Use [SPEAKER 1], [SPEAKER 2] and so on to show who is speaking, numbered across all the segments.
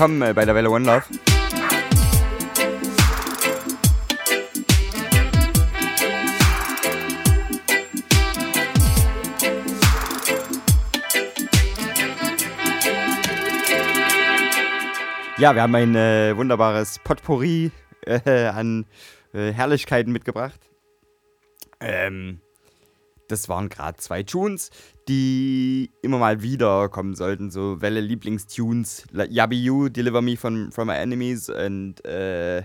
[SPEAKER 1] willkommen äh, bei der Welle One Love. Ja, wir haben ein äh, wunderbares Potpourri äh, an äh, Herrlichkeiten mitgebracht. Ähm, das waren gerade zwei Tunes, die immer mal wieder kommen sollten. So Welle Lieblingstunes. Yabi You, Deliver Me from, from My Enemies und äh,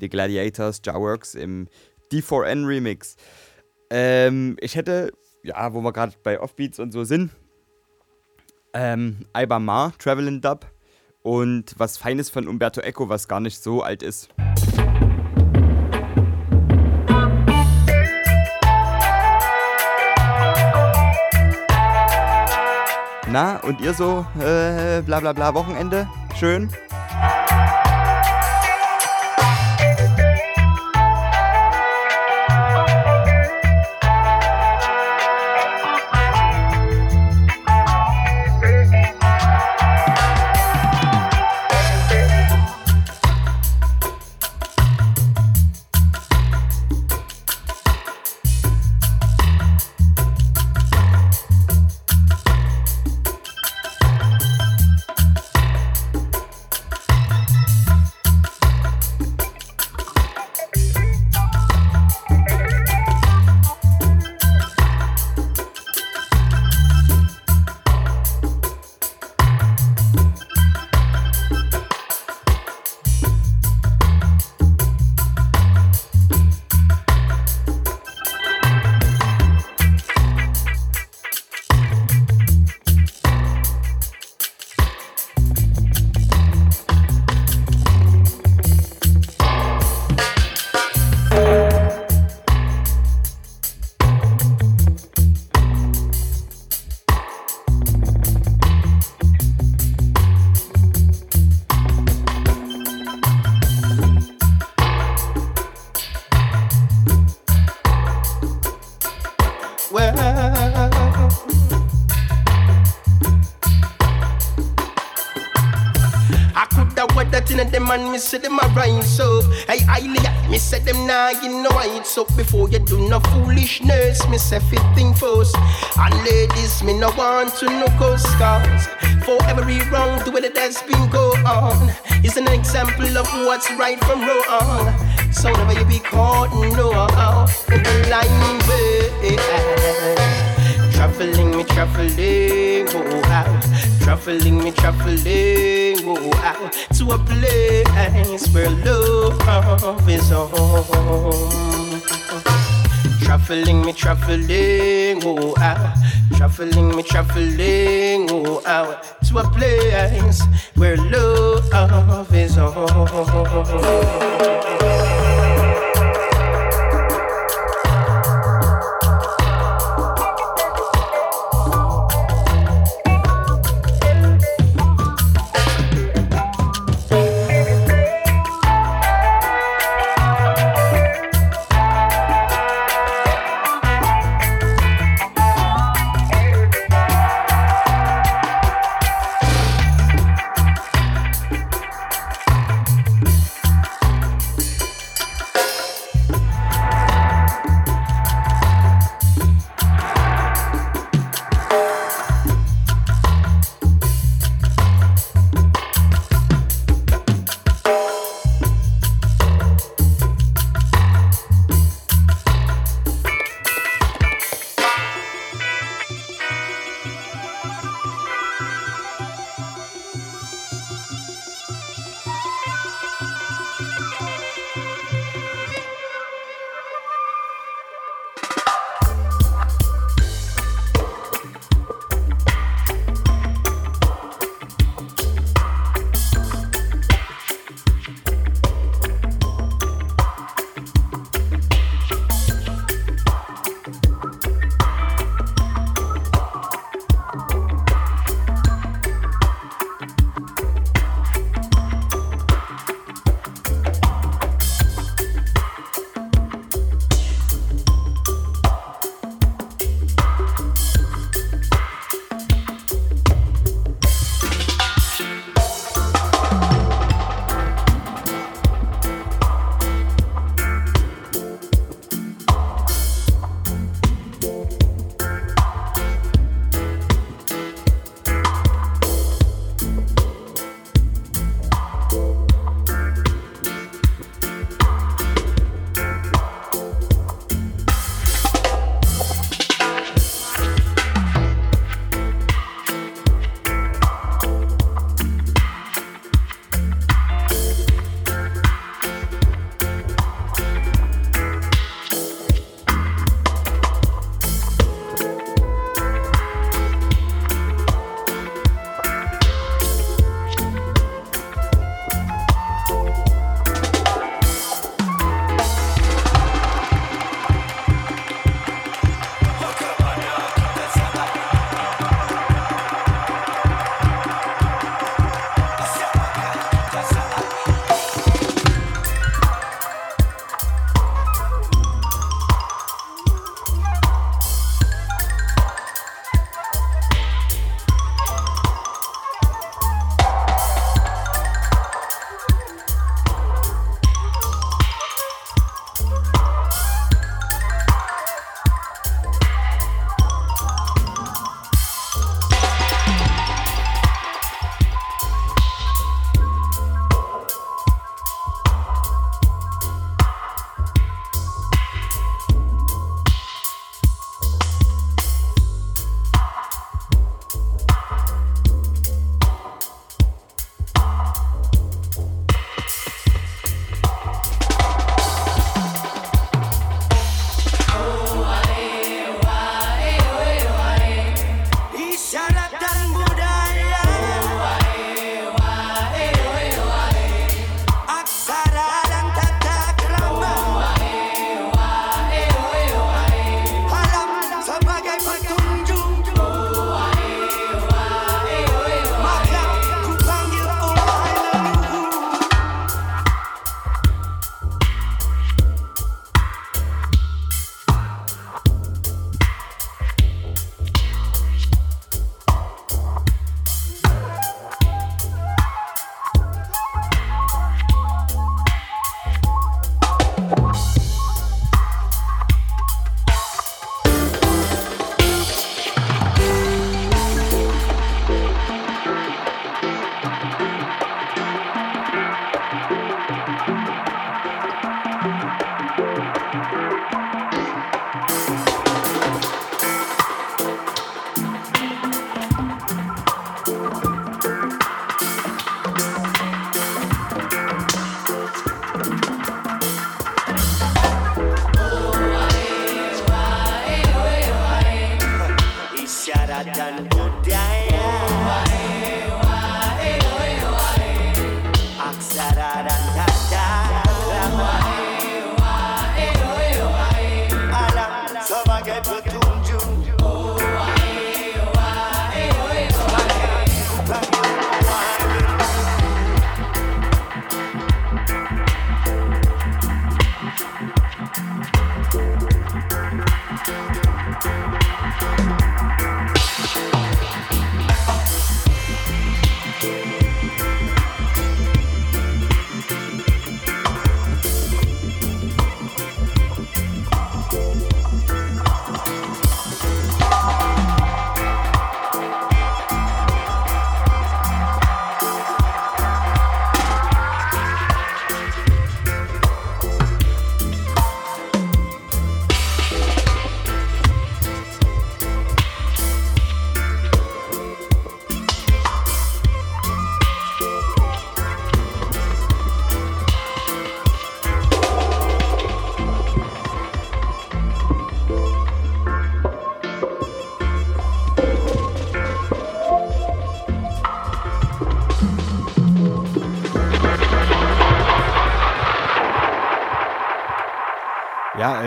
[SPEAKER 1] The Gladiators, Jarworks im D4N Remix. Ähm, ich hätte, ja, wo wir gerade bei Offbeats und so sind, ähm, Alba Ma, Travelin' Dub und was Feines von Umberto Eco, was gar nicht so alt ist. Na, und ihr so, äh, bla bla bla, Wochenende? Schön?
[SPEAKER 2] Man, me say them a rise up. Hey, I me say them nah, you know it's up before you do no foolishness. Me say fit thing first. And ladies, me no want to no cause cause for every wrong the way that has been go on is an example of what's right from wrong. So never you be caught no in the line, baby. Traveling, me traveling, oh ah. out. Traveling, me traveling, oh out. To a place where love is home. Traveling, me traveling, oh ah. out. Traveling, me traveling, oh out. To a place where love is home.
[SPEAKER 1] da da da.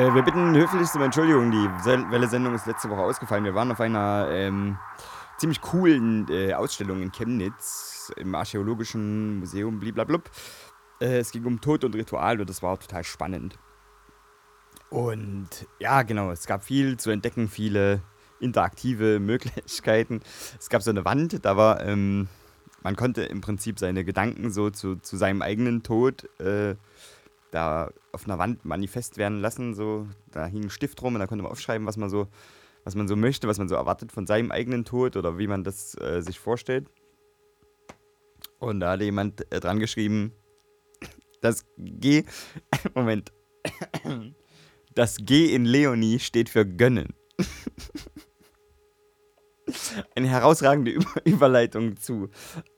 [SPEAKER 1] Äh, wir bitten höflichst um Entschuldigung. Die Welle-Sendung ist letzte Woche ausgefallen. Wir waren auf einer ähm, ziemlich coolen äh, Ausstellung in Chemnitz im Archäologischen Museum, bliblablub. Äh, es ging um Tod und Ritual und das war total spannend. Und ja, genau, es gab viel zu entdecken, viele interaktive Möglichkeiten. Es gab so eine Wand, da war, ähm, man konnte im Prinzip seine Gedanken so zu, zu seinem eigenen Tod äh, da auf einer Wand manifest werden lassen. So, da hing ein Stift rum und da konnte man aufschreiben, was man so, was man so möchte, was man so erwartet von seinem eigenen Tod oder wie man das äh, sich vorstellt. Und da hatte jemand äh, dran geschrieben, das G, Moment, das G in Leonie steht für gönnen. Eine herausragende Über Überleitung zu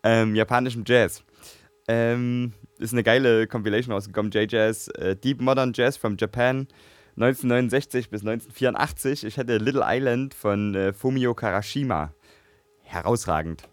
[SPEAKER 1] ähm, japanischem Jazz. Ähm, ist eine geile Compilation rausgekommen, J-Jazz, äh, Deep Modern Jazz from Japan, 1969 bis 1984. Ich hätte Little Island von äh, Fumio Karashima. Herausragend.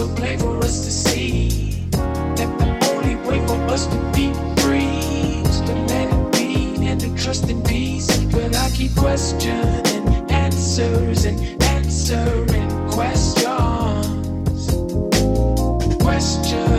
[SPEAKER 3] To play for us to see that the only way for us to be free is to let it be and to trust in peace. But I keep questioning answers and answering questions. Questions.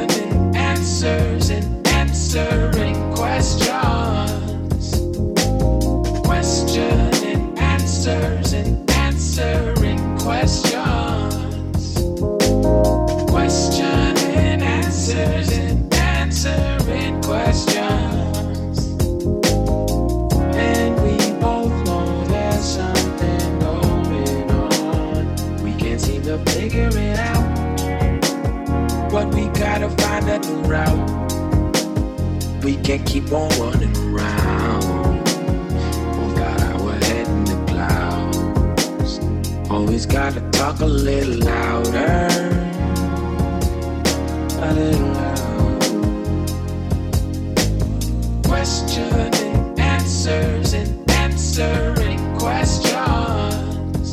[SPEAKER 3] that route. We can't keep on running around. Oh God, our head in the clouds. Always gotta talk a little louder. A little louder. Questioning answers and answering questions.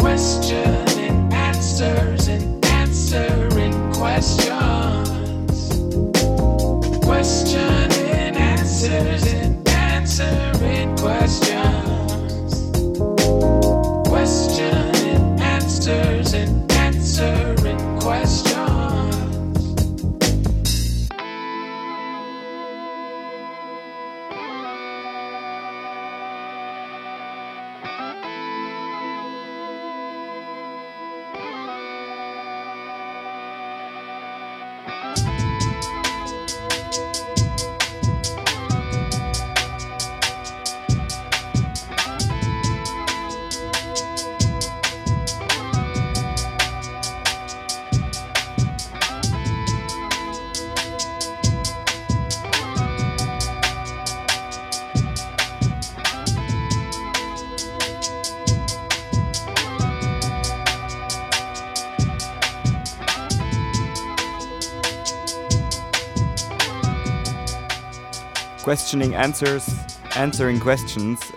[SPEAKER 3] Questioning answers and answering questions. answers and answering question.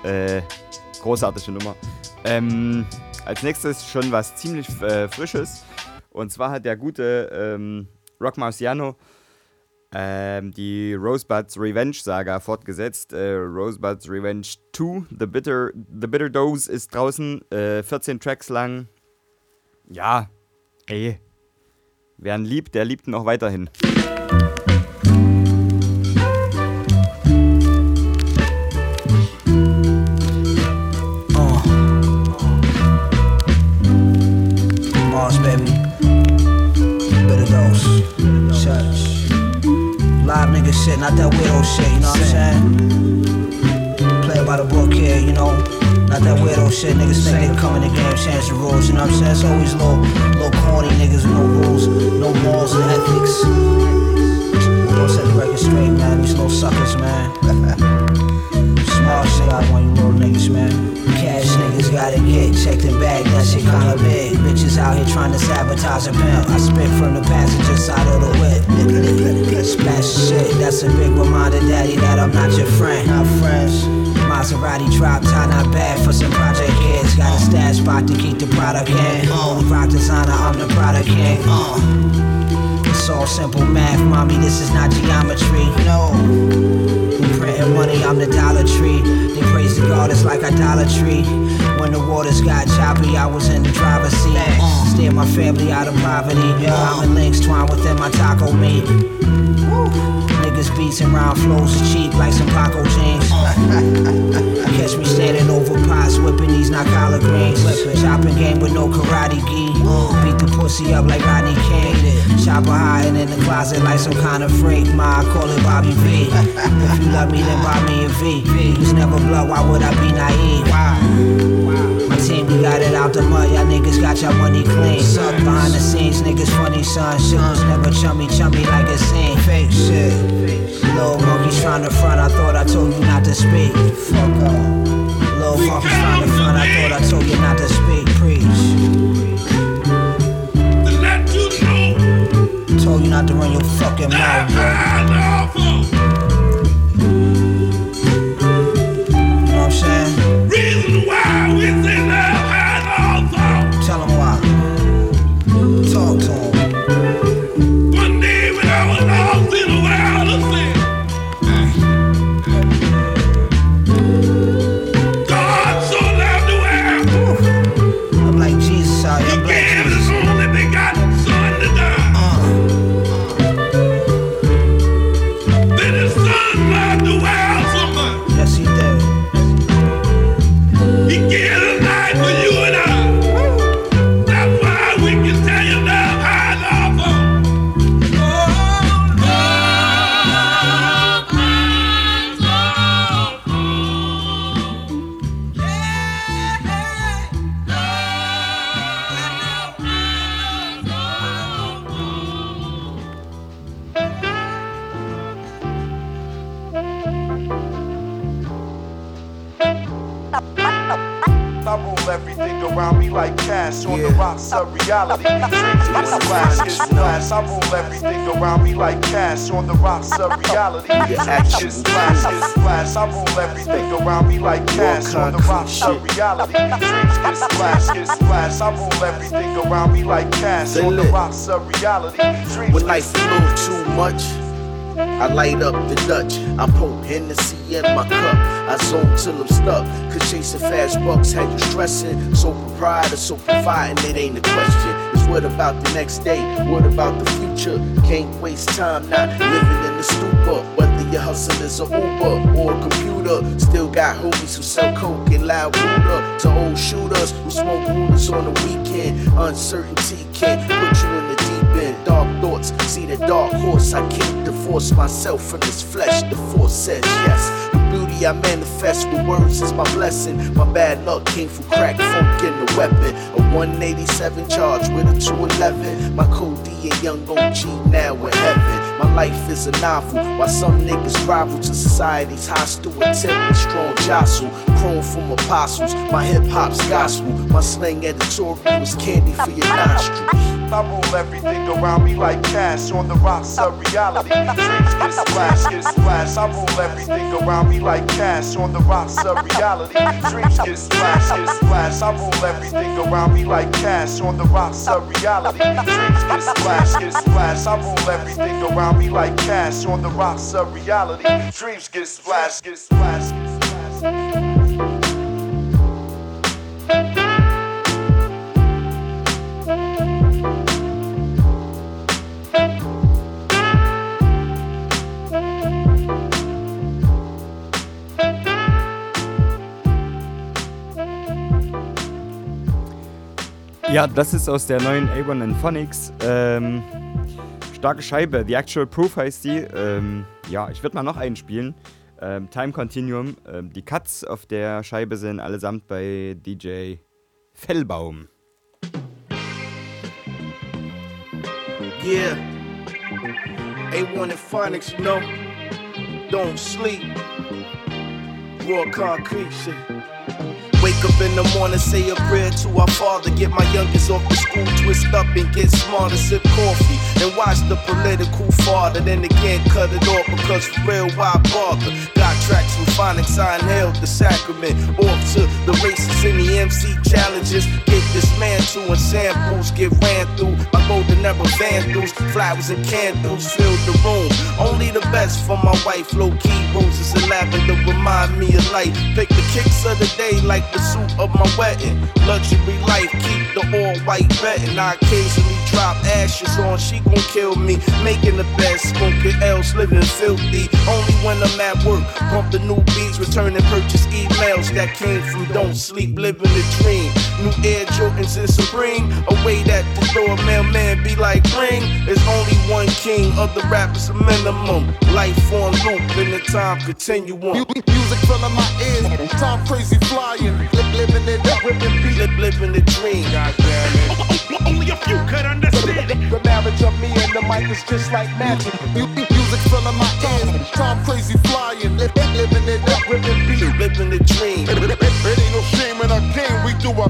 [SPEAKER 3] Äh, großartige Nummer. Ähm, als nächstes schon was ziemlich äh, Frisches. Und zwar hat der gute ähm, Rock Marciano ähm, die Rosebuds Revenge Saga fortgesetzt. Äh, Rosebuds Revenge 2, The Bitter, The Bitter Dose ist draußen, äh, 14 Tracks lang. Ja, ey. Wer ihn liebt, der liebt ihn auch weiterhin.
[SPEAKER 4] Shit, not that weirdo shit, you know what I'm saying? Play by the book here, you know? Not that weirdo shit, niggas think they come in the game, change the rules, you know what I'm saying? It's always little, little corny niggas with no rules, no morals and ethics. Don't set the record straight, man, these little suckers, man. Small shit out on you little niggas, man. Cash niggas gotta get checked and bagged, that shit kinda big. Bitches out here trying to sabotage a pimp. I spit from the passenger side of the whip. Splash shit, that's a big reminder, daddy, that I'm not your friend. Not friends. Maserati drop top, not bad for some project kids. Got a stash spot to keep the product in. Only rock designer, I'm the product king. Uh. It's all simple math, mommy, this is not geometry. No. Printing money, I'm the Dollar Tree. They praise the God, it's like idolatry. when the waters got choppy, I was in the driver's seat. Uh, steer my family out of poverty. Diamond links twined within my taco meat. Niggas beats and round flows is cheap like some Paco jeans. Catch me standing over pots, whipping these not collard greens. Chopping game with no karate gi. Beat the pussy up like Rodney King. Chopper hiding in the closet like some kind of freak. Ma, I call it Bobby V. If you love me, then buy me a V. V's never blood, why would I be naive? Why? My team, we got it out the mud. Y'all niggas got your money clean. Suck behind the scenes, niggas funny, son. Shit never chummy, chummy like a scene. Fake shit. Little monkeys trying to front, I thought I told you not to speak. Fuck off. Little monkeys trying to front, I thought I told you not to speak. Not to run your fucking mouth,
[SPEAKER 5] get splash. I rule everything around me like cash on the rocks of reality. Get splash, get splash. I rule everything around me like cash on the rocks of reality. Dreams get splash, get splash. I rule everything around me like cash on the rocks of reality. Dreams
[SPEAKER 6] When life a little too much, I light up the Dutch. I pour Hennessy in my cup. I zone till I'm stuck. Cause chasing fast bucks had you stressing. So proprietor, so providing, it ain't a question. What about the next day? What about the future? Can't waste time not living in the stupor. Whether your hustle is a Uber or a computer, still got homies who sell coke and loud Buddha. To old shooters who smoke rulers on the weekend. Uncertainty can't put you in the deep end. Dark thoughts, see the dark horse. I can't divorce myself from this flesh. The force says yes. I manifest with words is my blessing. My bad luck came from crack, funk, and the weapon. A 187 charge with a 211. My code D and young OG now in heaven. My life is a novel, while some niggas rival to society's hostile attempt strong jostle. From apostles, my hip hop's gospel. My slang editorial is candy for your nostrils.
[SPEAKER 5] I rule everything around me like cash on the rocks of reality. Dreams get splashed, get splashed. I rule everything around me like cash on the rocks of reality. Dreams get splashed, get splashed. I rule everything around me like cash on the rocks of reality. Dreams get splashed, get splashed. I rule everything around me like cash on the rocks of reality. Dreams get splash, get splash, get splash.
[SPEAKER 1] Ja, das ist aus der neuen A1 and Phonics. Ähm, starke Scheibe, The Actual Proof heißt die. Ähm, ja, ich würde mal noch einen spielen. Ähm, Time Continuum. Ähm, die Cuts auf der Scheibe sind allesamt bei DJ Fellbaum.
[SPEAKER 6] Yeah. A1 and Phonics, know. Don't sleep. Raw concrete shit. Wake up in the morning, say a prayer to our father. Get my youngest off the school, twist up and get smarter. Sip coffee and watch the political father. Then again, cut it off because for real, why bother? Got tracks from Phonics, I inhaled the sacrament. Off to the races in the MC challenges get this man dismantled and samples get ran through by golden era vandals. Flowers and candles fill the room. Only the best for my wife. Low key roses and lavender remind me of life. Pick the kicks of the day like the suit of my wedding. Luxury life, keep the all white betting. I occasionally drop ashes on, she gon' kill me. Making the best, smoking else, living filthy. Only when I'm at work, pump the new beats, returning purchase emails that came from Don't Sleep, living the dream. New Air Jordans and Supreme, A way that the door mailman be like ring. There's only one king of the rappers, a minimum. Life on loop, and the time continuum.
[SPEAKER 7] Music filling my ears, time crazy flying, Li- living it up, ripping beat.
[SPEAKER 6] Live, living the dream.
[SPEAKER 7] God damn it.
[SPEAKER 8] Only a few could understand it.
[SPEAKER 7] The marriage of me and the mic is just like magic. Music filling my ears, time crazy flying, Li- living it up, ripping beat.
[SPEAKER 6] Living the dream.
[SPEAKER 7] It ain't no shame in our game, we do our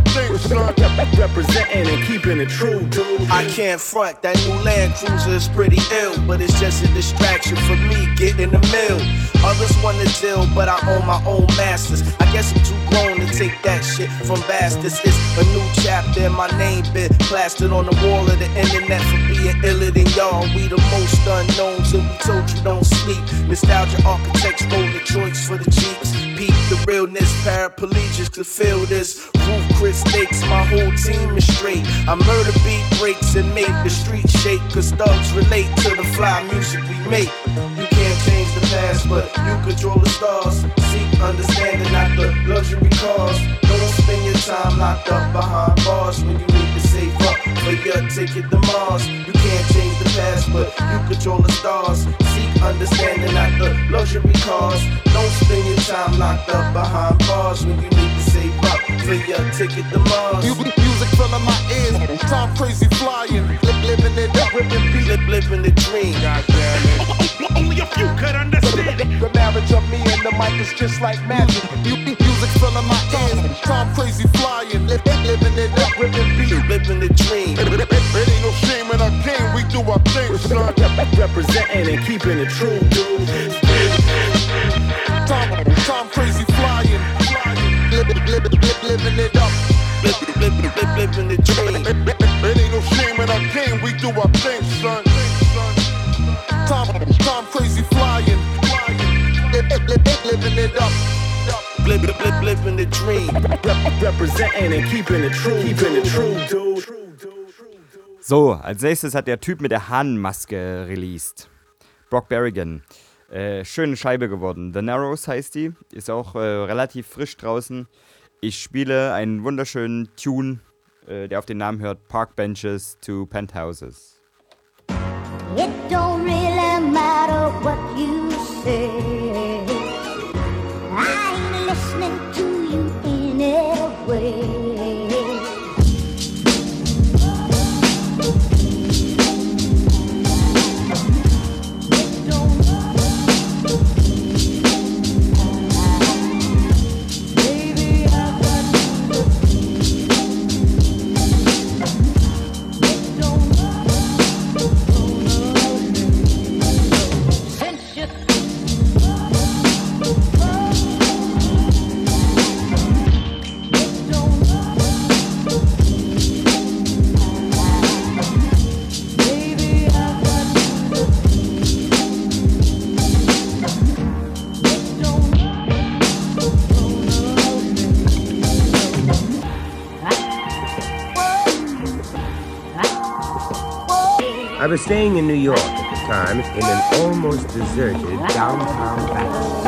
[SPEAKER 9] Representing and keeping it true, dude.
[SPEAKER 6] I can't front that new Land Cruiser is pretty ill, but it's just a distraction for me getting the mill. Others want to deal, but I own my own masters. I guess I'm too grown to take that shit from bastards. It's a new chapter, my name been plastered on the wall of the internet for being iller than y'all. We the most unknowns, and we told you don't sleep. Nostalgia architects roll the joints for the cheeks. Peep the realness, paraplegics to feel this. Roof Chris stakes, my whole team is straight. I murder beat breaks and make the street shake. Cause thugs relate to the fly music we make. You can't change the past, but you control the stars. Seek understanding, not the luxury cars. Don't spend your time locked up behind bars when you need to save up for your ticket to Mars. You can't change the past, but you control the stars. Seek understanding, not the luxury cars. Don't spend your time locked up behind bars when you need to save up for your ticket to Mars.
[SPEAKER 7] Music filling my ears, time crazy flying, Li- living it up, ripping beat.
[SPEAKER 6] Living the dream.
[SPEAKER 7] God damn it.
[SPEAKER 8] Oh, oh, oh, only a few could understand it.
[SPEAKER 7] The marriage of me and the mic is just like magic. Mu- Music filling my ears, time crazy flying, Li- living it up, ripping beat.
[SPEAKER 6] Living the dream.
[SPEAKER 7] It ain't no shame in our game, we do our thing, son.
[SPEAKER 9] Representing and keeping it true, dude.
[SPEAKER 7] Time, time crazy flying, flying, li- li- li- living it up.
[SPEAKER 6] Living the dream.
[SPEAKER 7] It ain't no shame in our game, we do our thing, son. Time, time crazy flying, flying, li- li- li- living it up.
[SPEAKER 6] Live, living the dream.
[SPEAKER 9] Representing and keeping it true, keeping it true, dude.
[SPEAKER 1] So, als nächstes hat der Typ mit der Hahnenmaske released. Brock Berrigan. Äh, schöne Scheibe geworden. The Narrows heißt die. Ist auch äh, relativ frisch draußen. Ich spiele einen wunderschönen Tune, äh, der auf den Namen hört: Park Benches to Penthouses.
[SPEAKER 10] It don't really matter what you say.
[SPEAKER 11] in an almost deserted downtown
[SPEAKER 1] Baton.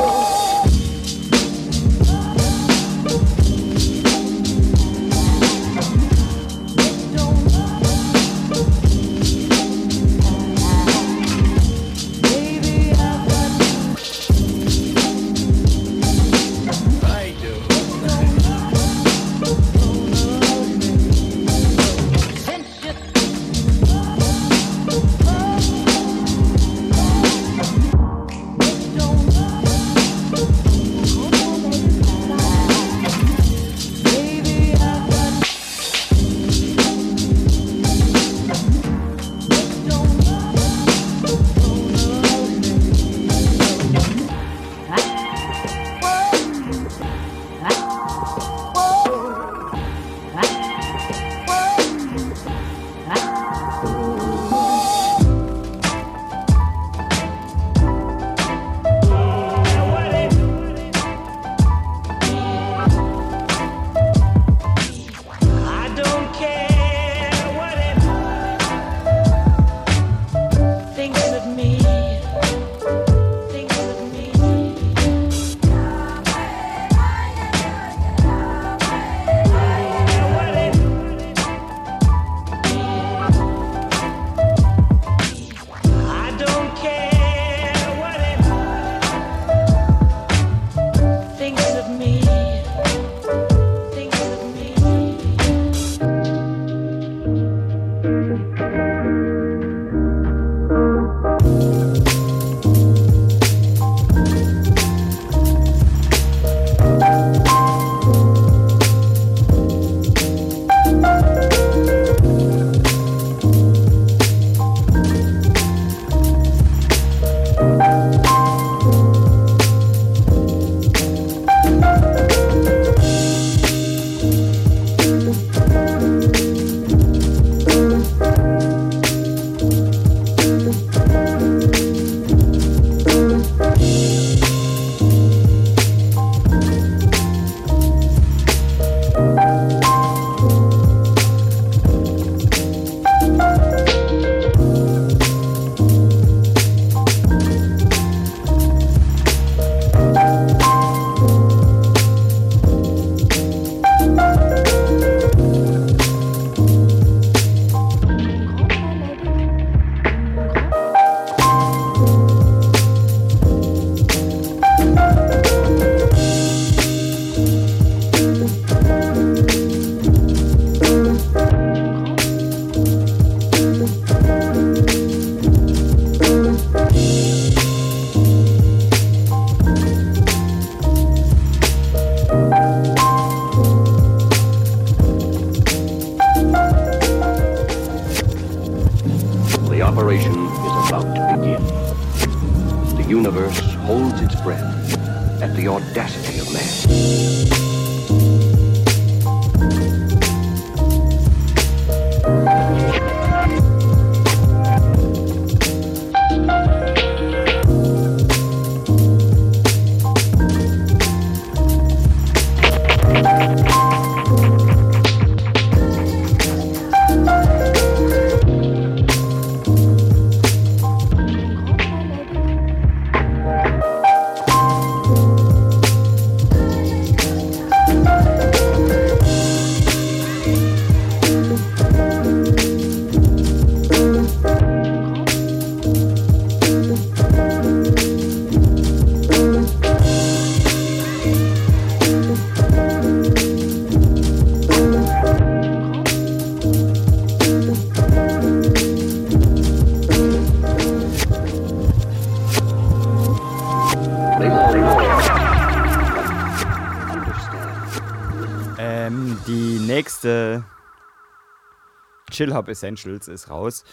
[SPEAKER 1] Chill Hop Essentials ist raus.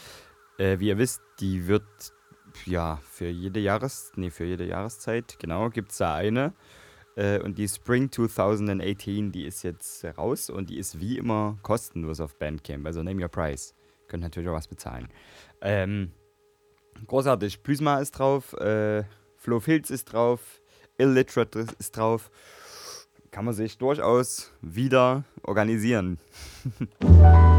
[SPEAKER 1] Äh, wie ihr wisst, die wird ja für jede Jahres nee, für jede Jahreszeit, genau, gibt es da eine. Äh, und die Spring 2018, die ist jetzt raus und die ist wie immer kostenlos auf Bandcamp. Also name your price. Könnt natürlich auch was bezahlen. Ähm, großartig. Plysma ist drauf, äh, Flo Filz ist drauf, Illiterate ist drauf. Kann man sich durchaus wieder organisieren.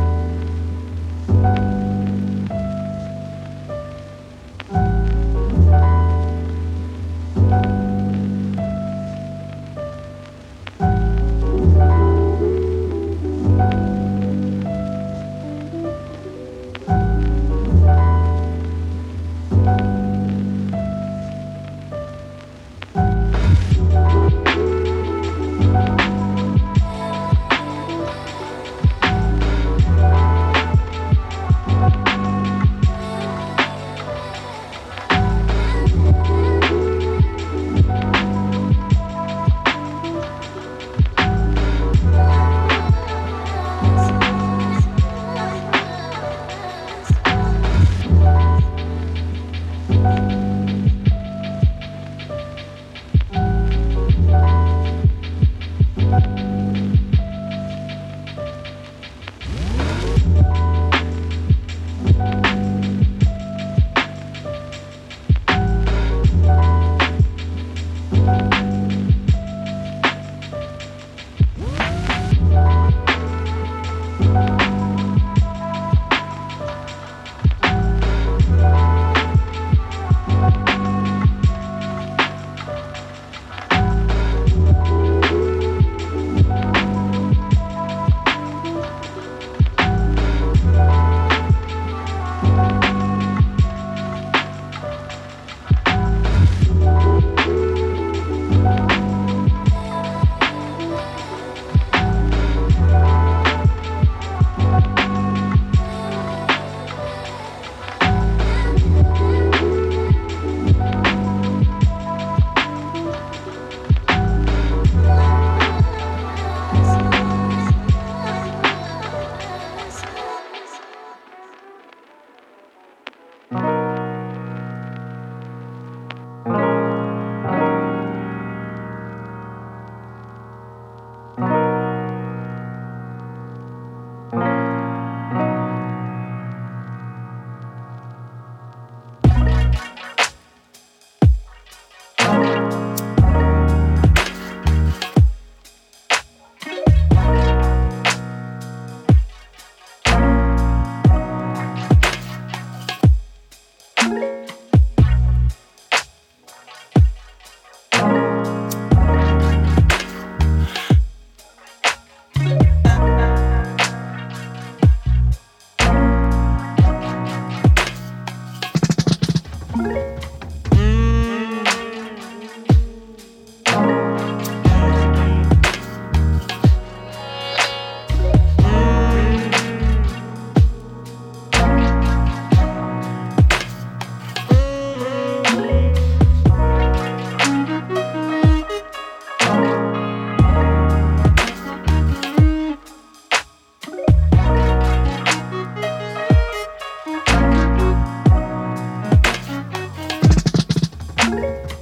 [SPEAKER 1] Bye.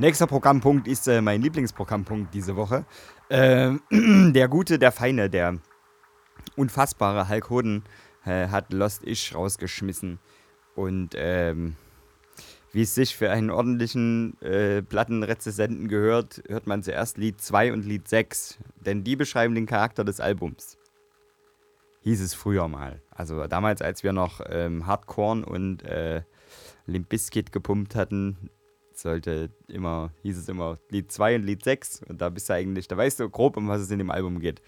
[SPEAKER 1] Nächster Programmpunkt ist äh, mein Lieblingsprogrammpunkt diese Woche. Ähm, der gute, der feine, der unfassbare Hulk Hoden äh, hat Lost Ish rausgeschmissen. Und ähm, wie es sich für einen ordentlichen äh, Plattenrezessenten gehört, hört man zuerst Lied 2 und Lied 6. Denn die beschreiben den Charakter des Albums. Hieß es früher mal. Also damals, als wir noch ähm, Hardcore und äh, Limp Bizkit gepumpt hatten, sollte immer, hieß es immer Lied 2 und Lied 6 und da bist du eigentlich, da weißt du grob, um was es in dem Album geht.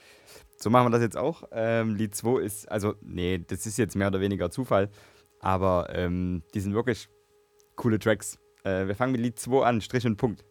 [SPEAKER 1] So machen wir das jetzt auch. Ähm, Lied 2 ist, also, nee, das ist jetzt mehr oder weniger Zufall, aber ähm, die sind wirklich coole Tracks. Äh, wir fangen mit Lied 2 an, Strich und Punkt.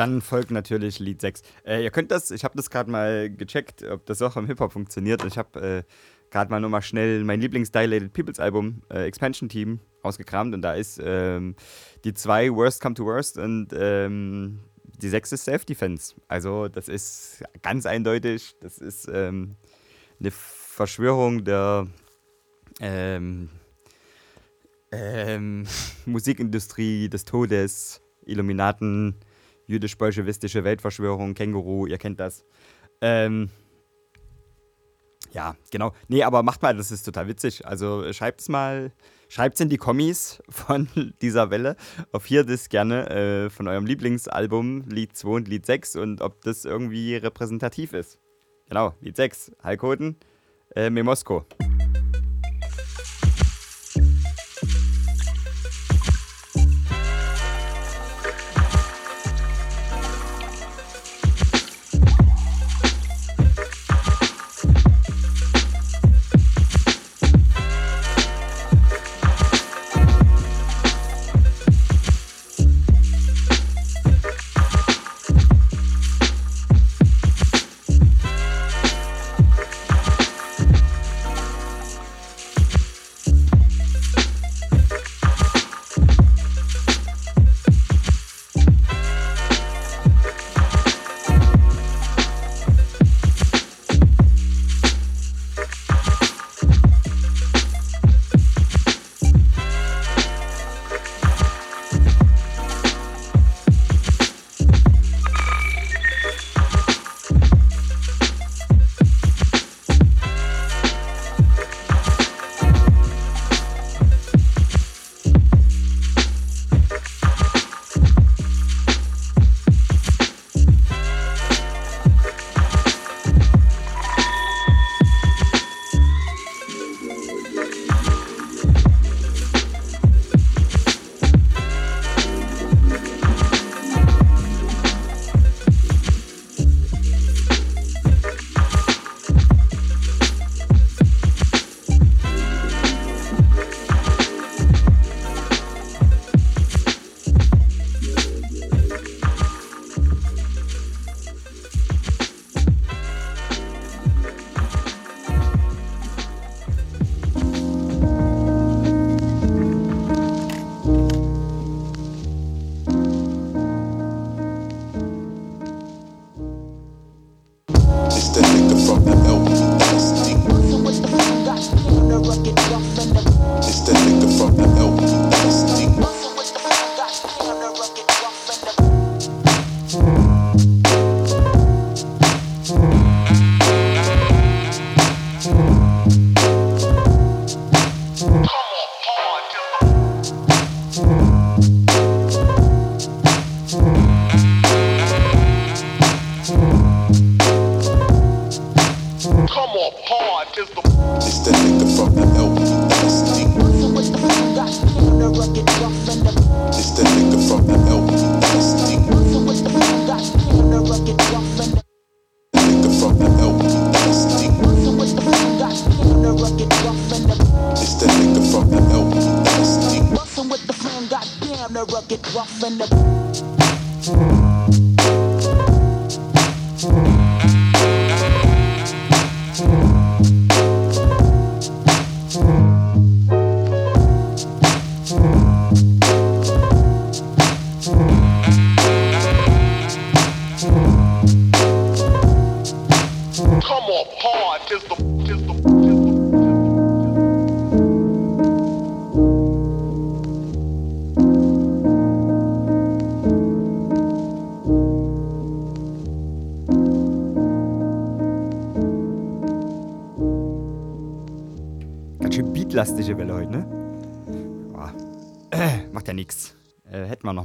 [SPEAKER 1] Dann folgt natürlich Lied 6. Äh, ihr könnt das, ich habe das gerade mal gecheckt, ob das auch im Hip-Hop funktioniert. Ich habe äh, gerade mal nochmal schnell mein Lieblings-Dilated Peoples Album, äh, Expansion Team, ausgekramt und da ist ähm, die 2 Worst Come to Worst und ähm, die 6 ist Self-Defense. Also, das ist ganz eindeutig, das ist ähm, eine Verschwörung der ähm, ähm, Musikindustrie des Todes, Illuminaten, jüdisch-bolschewistische Weltverschwörung, Känguru, ihr kennt das. Ähm, ja, genau. Nee, aber macht mal, das ist total witzig. Also schreibt es mal, schreibt es in die Kommis von dieser Welle. Auf hier das gerne äh, von eurem Lieblingsalbum, Lied 2 und Lied 6 und ob das irgendwie repräsentativ ist. Genau, Lied 6, Halkoden, äh, Memosko.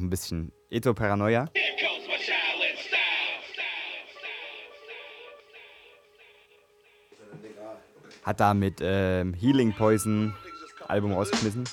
[SPEAKER 1] Ein bisschen Eto-Paranoia. Hat da mit ähm, Healing Poison Album rausgeschmissen.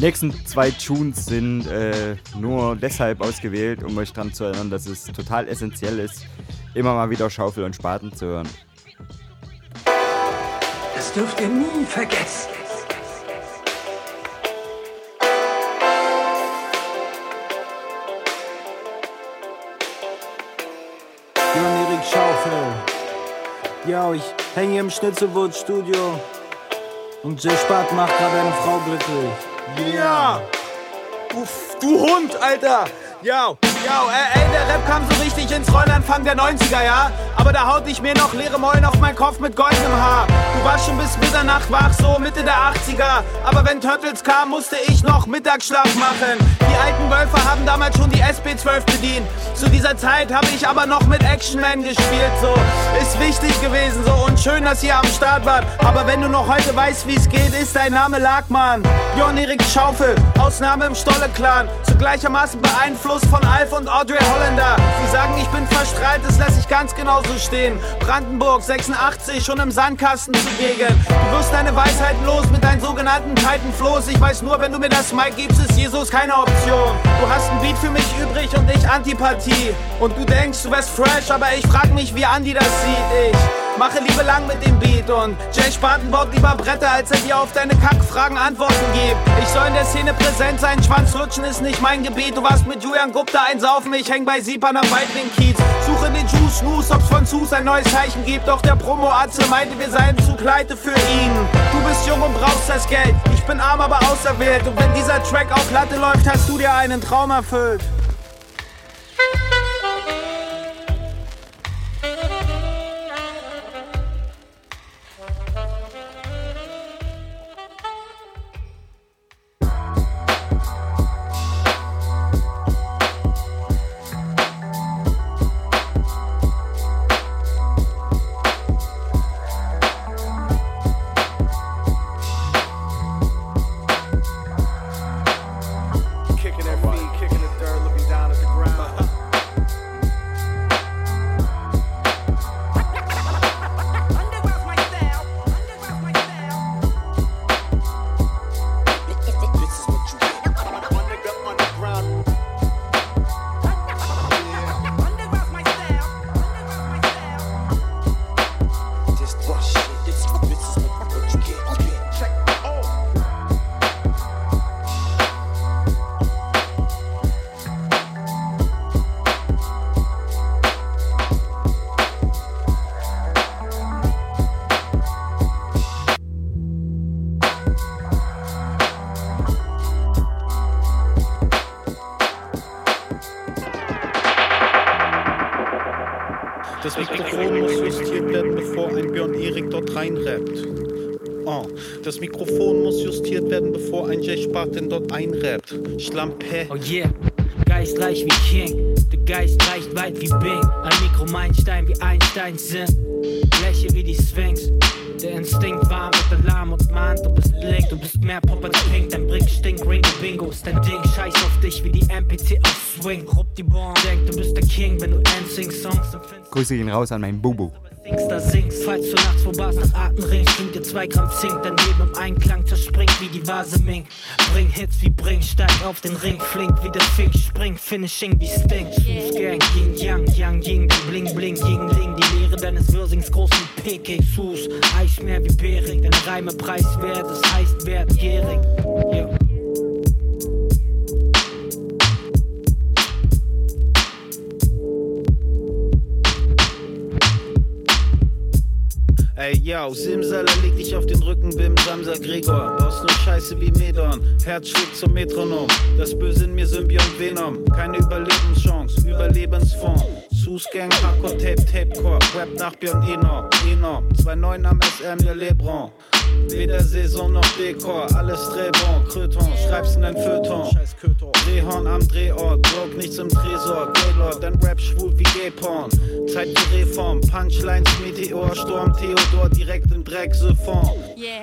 [SPEAKER 1] Die nächsten zwei Tunes sind äh, nur deshalb ausgewählt, um euch daran zu erinnern, dass es total essentiell ist, immer mal wieder Schaufel und Spaten zu hören.
[SPEAKER 12] Das dürft ihr nie vergessen.
[SPEAKER 13] Juniorik Schaufel. Ja, ich hänge im Schnitzelwurz-Studio. Und Jill Spat macht gerade eine Frau glücklich.
[SPEAKER 14] Ja! Uff, du Hund, Alter! Yo, ey, ey, der Rap kam so richtig ins Rollen Anfang der 90er, ja? Aber da haut ich mir noch leere Mäulen auf meinen Kopf mit goldenem Haar. Du warst schon bis Mitternacht wach, so Mitte der 80er. Aber wenn Turtles kam, musste ich noch Mittagsschlaf machen. Die alten Wölfe haben damals schon die SB12 bedient. Zu dieser Zeit habe ich aber noch mit Action Man gespielt, so. Ist wichtig gewesen, so. Und schön, dass ihr am Start wart. Aber wenn du noch heute weißt, wie es geht, ist dein Name Lagmann. Jon Erik Schaufel, Ausnahme im Stolle-Clan. Zu gleichermaßen beeinflusst von Alf und Audrey Holländer. Sie sagen, ich bin verstrahlt, das lasse ich ganz genau so stehen. Brandenburg 86, schon im Sandkasten zugegen. Du wirst deine Weisheiten los mit deinen sogenannten Titan Flows. Ich weiß nur, wenn du mir das Mic gibst, ist Jesus keine Option. Du hast ein Beat für mich übrig und ich Antipathie. Und du denkst, du wärst fresh, aber ich frag mich, wie Andi das sieht. Ich mache Liebe lang mit dem Beat und Jay Spaten baut lieber Bretter, als er dir auf deine Kackfragen Antworten gibt. Ich soll in der Szene präsent sein, Schwanz lutschen ist nicht mein Gebiet. Du warst mit Julian Gupta einsaufen, ich häng bei Siepan am weiteren Kiez. Suche den Juice Snooze, ob's von Sus ein neues Zeichen gibt. Doch der Promo-Atze meinte, wir seien zu pleite für ihn. Du bist jung und brauchst das Geld. Ich bin arm, aber auserwählt. Und wenn dieser Track auf Latte läuft, hast du dir einen Traum erfüllt.
[SPEAKER 13] Reinrappt. Oh, das Mikrofon muss justiert werden, bevor ein Jay Spaten dort einrappt. Schlampe.
[SPEAKER 15] Oh yeah, geistreich wie King. Der Geist reicht weit wie Bing. Ein Mikromeilenstein wie Einsteins Sinn. Läche wie die Sphinx. Der Instinkt warm wird Alarm und mahnt, du bist link, du bist mehr Pop als Pink. Dein Brick stinkt, Ring Bingo ist dein Ding. Scheiß auf dich wie die MPC auf Swing. Rupp die Born, denk, du bist der King, wenn du NSYNC-Songs empfindest.
[SPEAKER 1] Grüße gehen raus an meinen Bubu.
[SPEAKER 15] Falls du nachts vor Bars nach Atem ringst, trink dir zwei Gramm Zink, dein Leben im Einklang zerspringt wie die Vase Mink. Bring Hits wie Bring, steig auf den Ring, flink wie der Fink, spring, Finishing wie Sting. Sus Gang, Yin Yang, Yang Ying, dein Bling Bling, Ying Ling, die Lehre deines Wirsings großen PK Sus, Eismeer wie Bering, deine Reime preiswert, das heißt wertgierig. Yeah.
[SPEAKER 13] Ey, yo, Simsala leg dich auf den Rücken, Bim Samsa Gregor. Baust nur Scheiße wie Medon, Herz schlägt zum Metronom. Das Böse in mir Symbiont Venom, keine Überlebenschance, Überlebensfonds. Gang, Hardcore Tape, Tapecore, Rap nach Björn Eno, Eno. 2-9 am SM, der Lebron. Weder Saison noch Dekor, alles Drehbon, Kröton, schreib's in dein Feuilleton. Drehhorn am Drehort, Broke nichts im Tresor, Gaylord, dein Rap schwul wie Gay-Porn. Zeit für Reform, Punchlines, Meteor, Sturm, Theodor, direkt im Dreck, Siphon.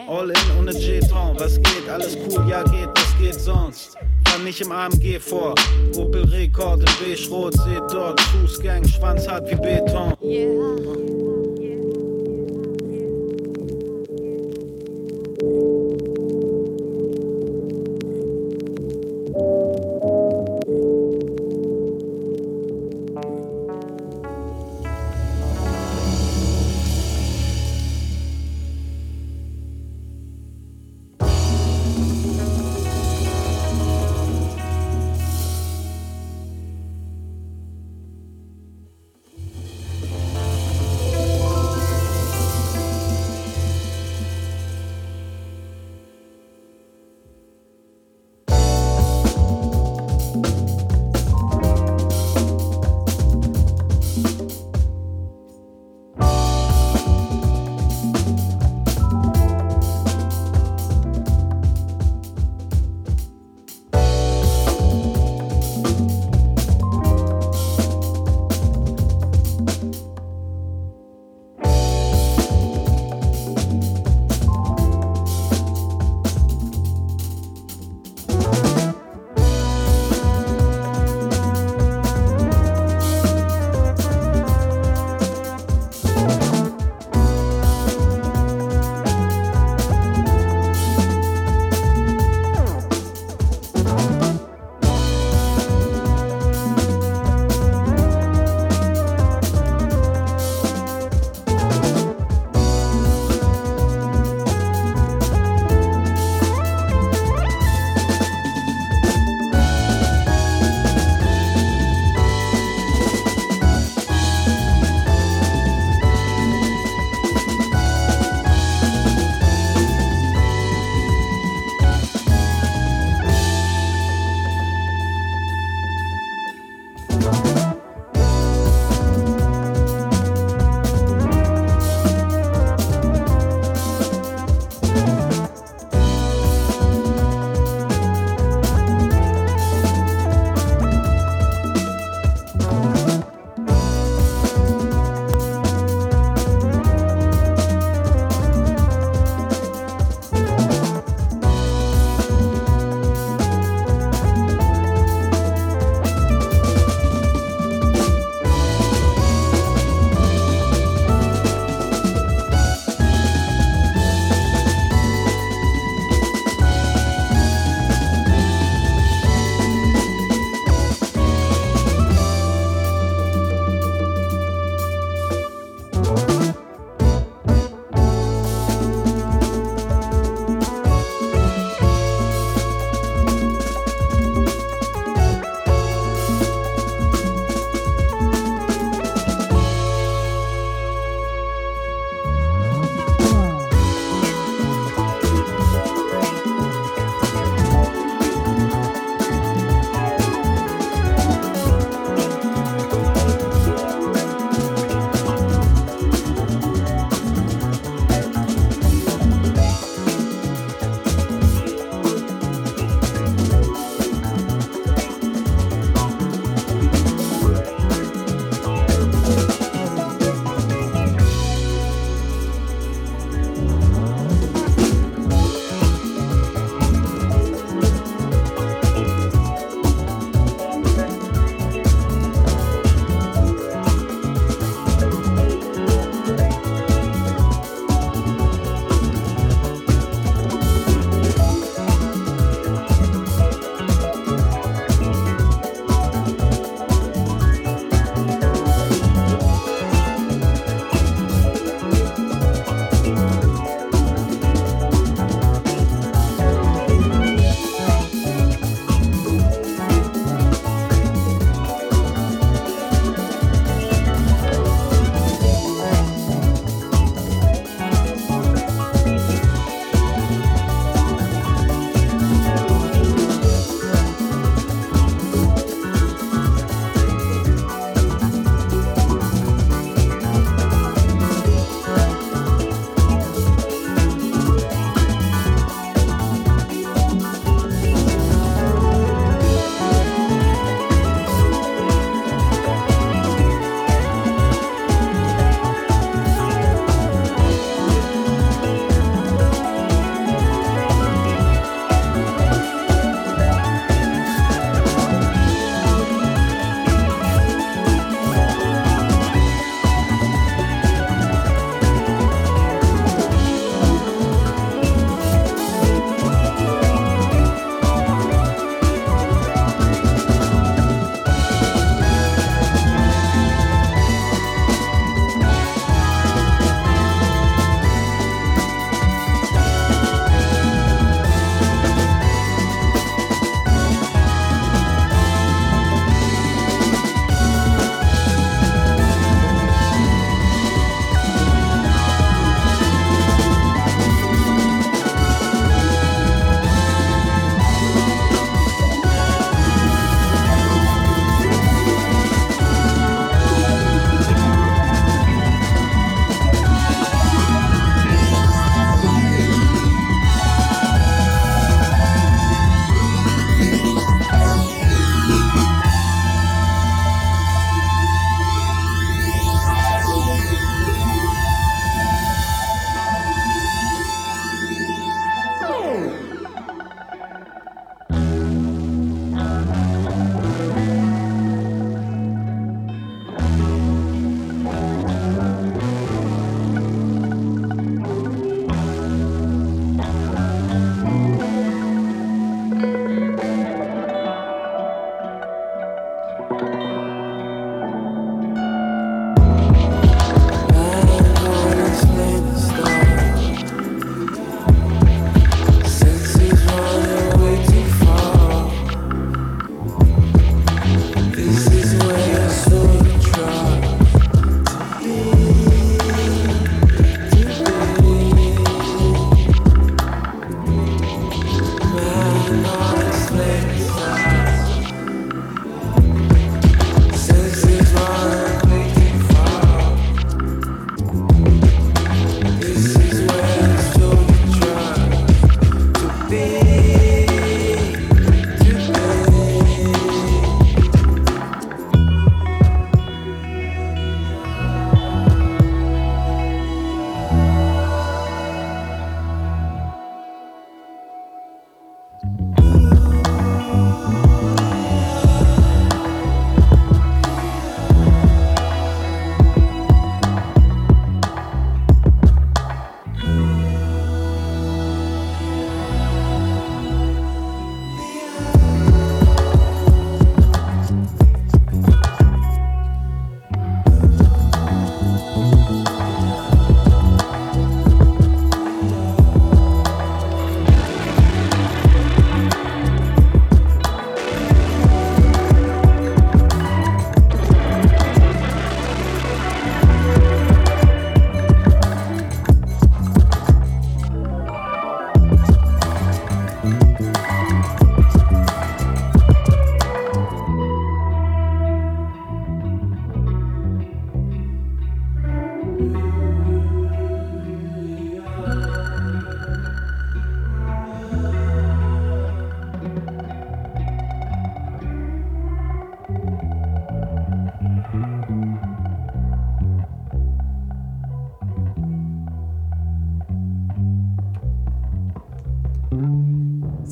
[SPEAKER 13] All in ohne Jeton, was geht, alles cool, ja geht, was geht sonst? Fahr nicht im AMG vor, Opel Rekord in Beige-Rot, seht dort, Fußgang, Schwanz hart wie Beton.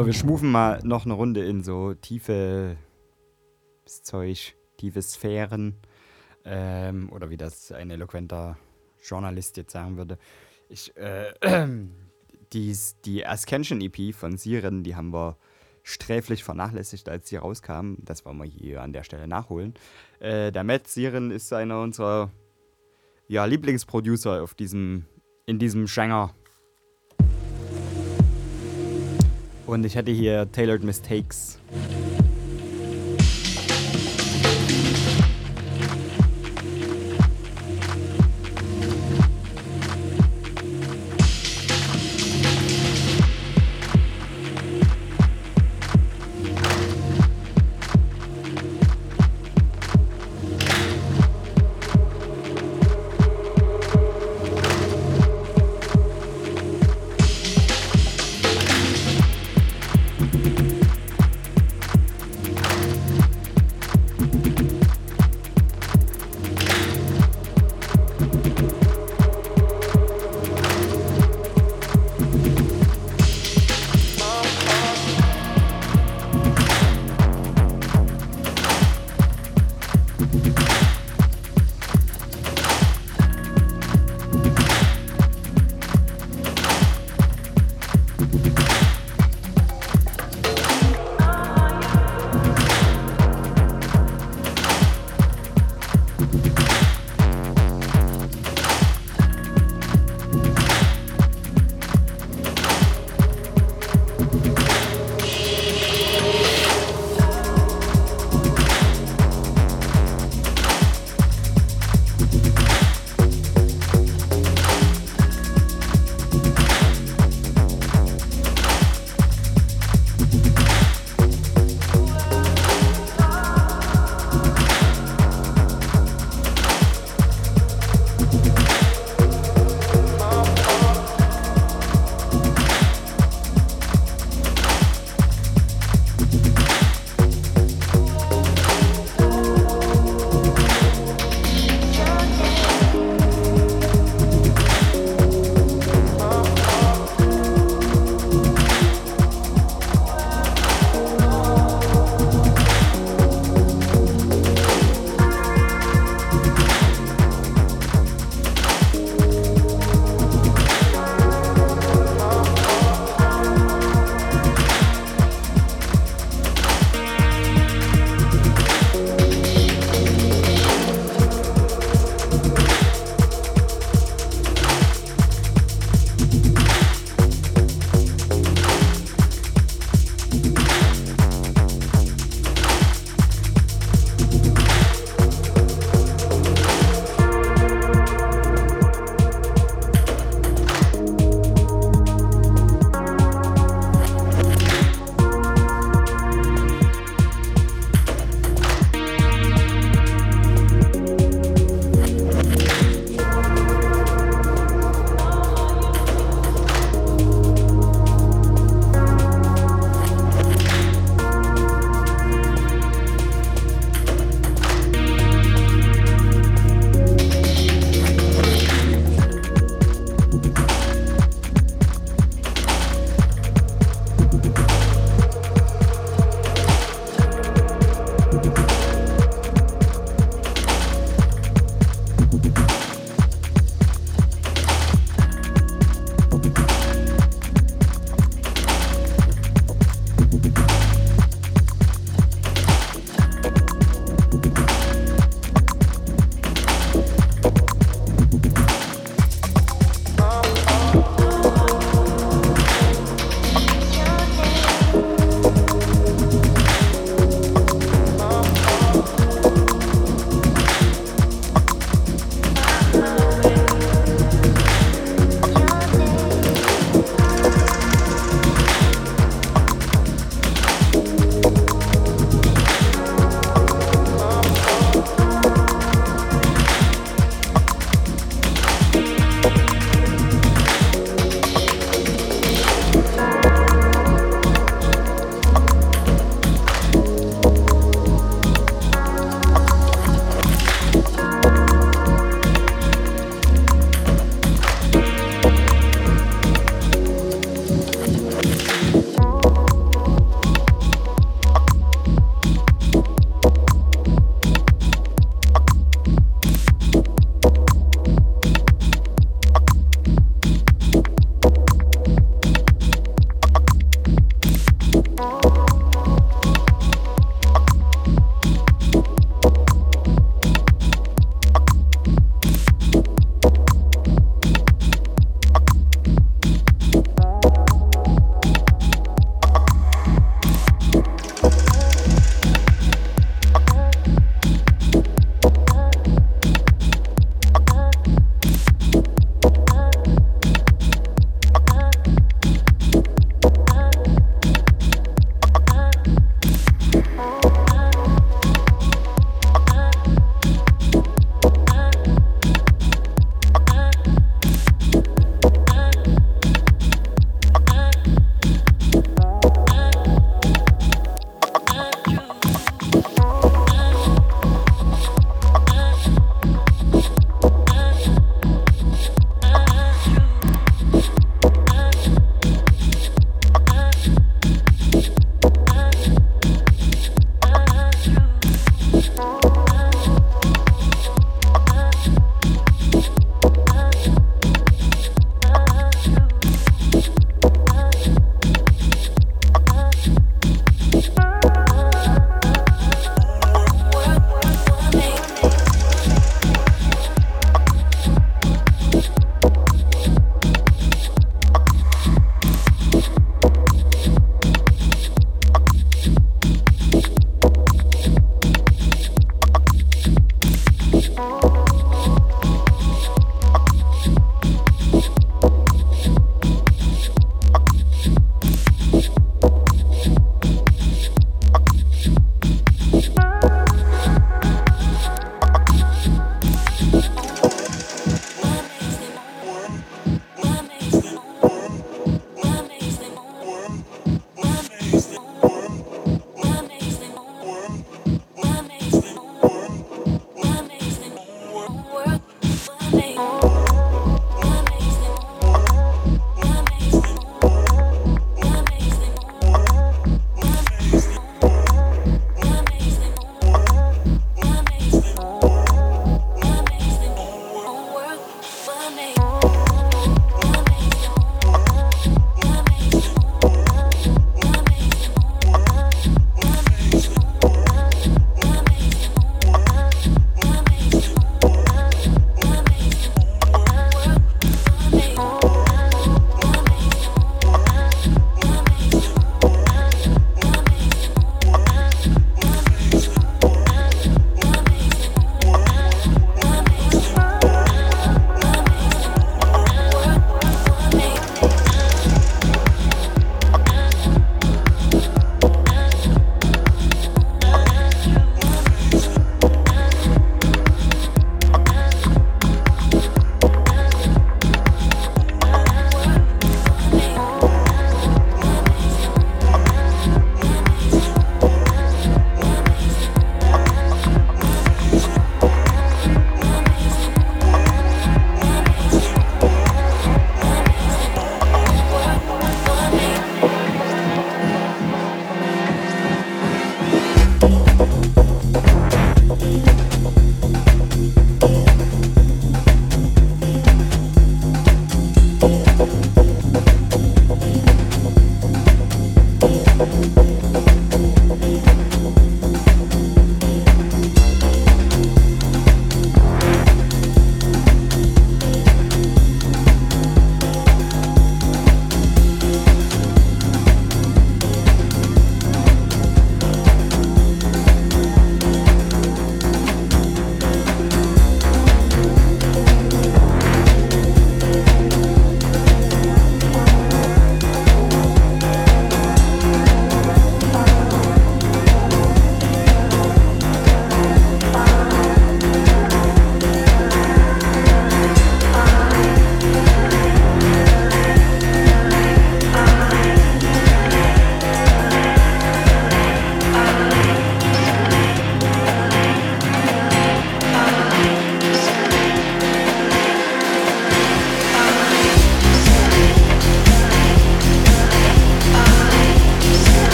[SPEAKER 1] So, wir schmufen mal noch eine Runde in so tiefe Zeug, tiefe Sphären. Ähm, oder wie das ein eloquenter Journalist jetzt sagen würde. Ich, äh, die Ascension EP von Siren, die haben wir sträflich vernachlässigt, als sie rauskam. Das wollen wir hier an der Stelle nachholen. Äh, der Matt Siren ist einer unserer ja, Lieblingsproducer auf diesem, in diesem Genre. Und ich hatte hier Tailored Mistakes.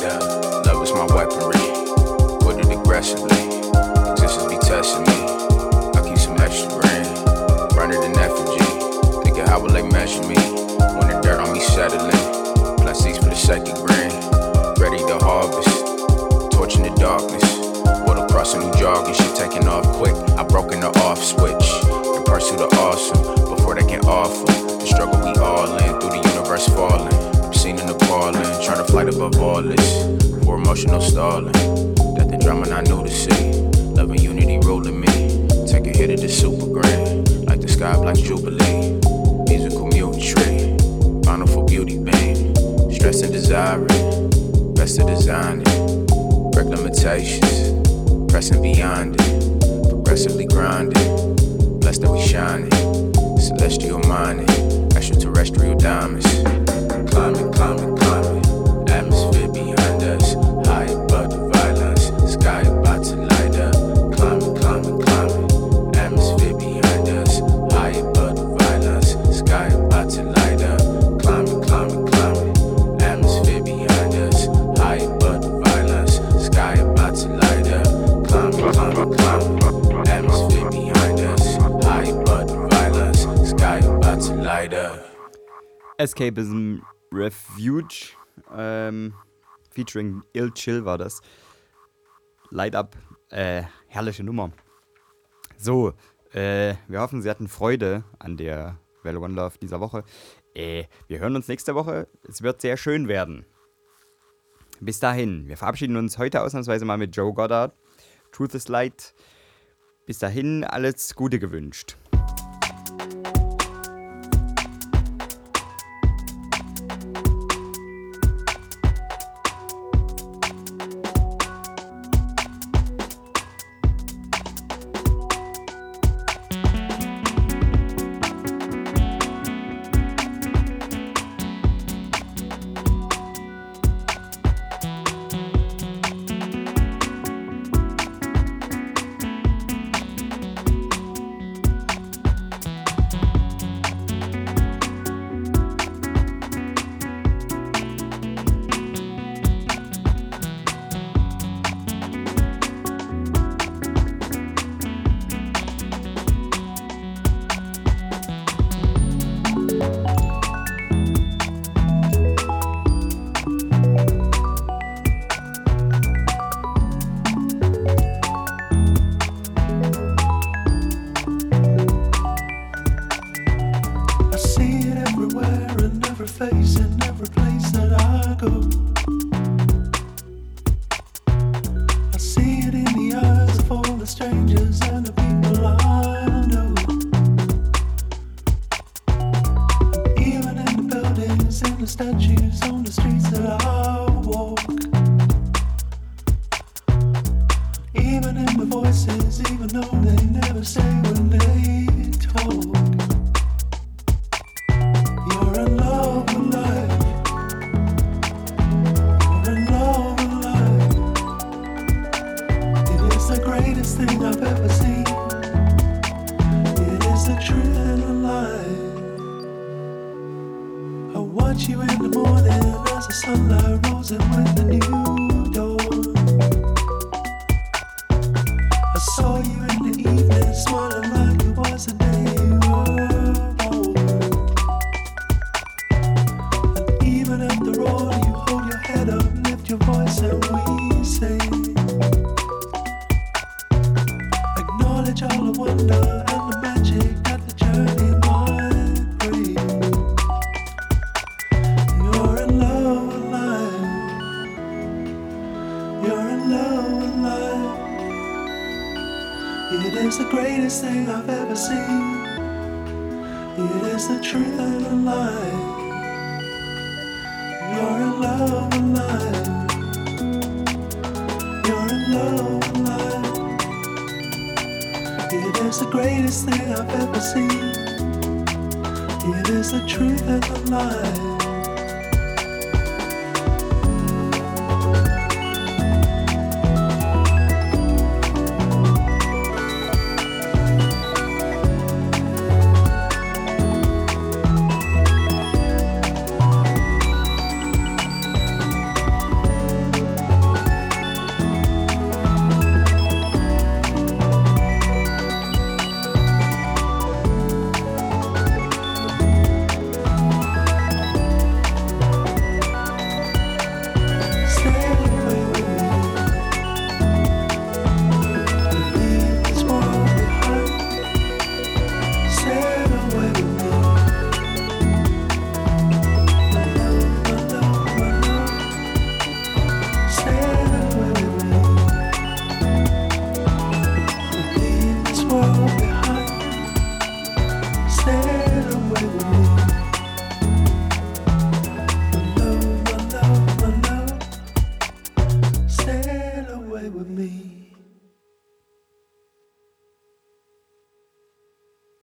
[SPEAKER 16] Love is my weaponry. Put it aggressively. Existence be testing me. I keep some extra green. Burn it in effigy. Thinking how will they measure me? When the dirt on me settling. Plastics for the second green. Ready to harvest. Torching the darkness. Water crossing new jogging. Shit taking off quick. I broken the off switch. In pursuit of awesome. Before they can offer. The struggle we all in. Through the universe falling. Obscene and appalling. Trying to flight above all this. For emotional stalling. That the drama I knew to see. Love and unity ruling me. Take a hit of the super grand, Like the sky black jubilee. Musical mutantry. Final for beauty beam. Stress and desiring. Best of designing. Break limitations. Pressing beyond it. Progressively grinding. Blessed that we shining. Celestial mining. Extraterrestrial diamonds. Climbing, climbing, climbing. Atmosphere behind us. High above the violence. Sky about to light up. Climbing, climbing, climbing. Atmosphere behind us. High above the violence. Sky about to light up. Climbing, climbing, climbing. Atmosphere behind us. Above the violence. Sky about to light up.
[SPEAKER 1] Escapism Refuge, ähm, featuring Ill Chill war das. Light Up, äh, herrliche Nummer. So, äh, wir hoffen, Sie hatten Freude an der Well One Love dieser Woche. Äh, wir hören uns nächste Woche. Es wird sehr schön werden. Bis dahin, wir verabschieden uns heute ausnahmsweise mal mit Joe Goddard. Truth is Light. Bis dahin, alles Gute gewünscht.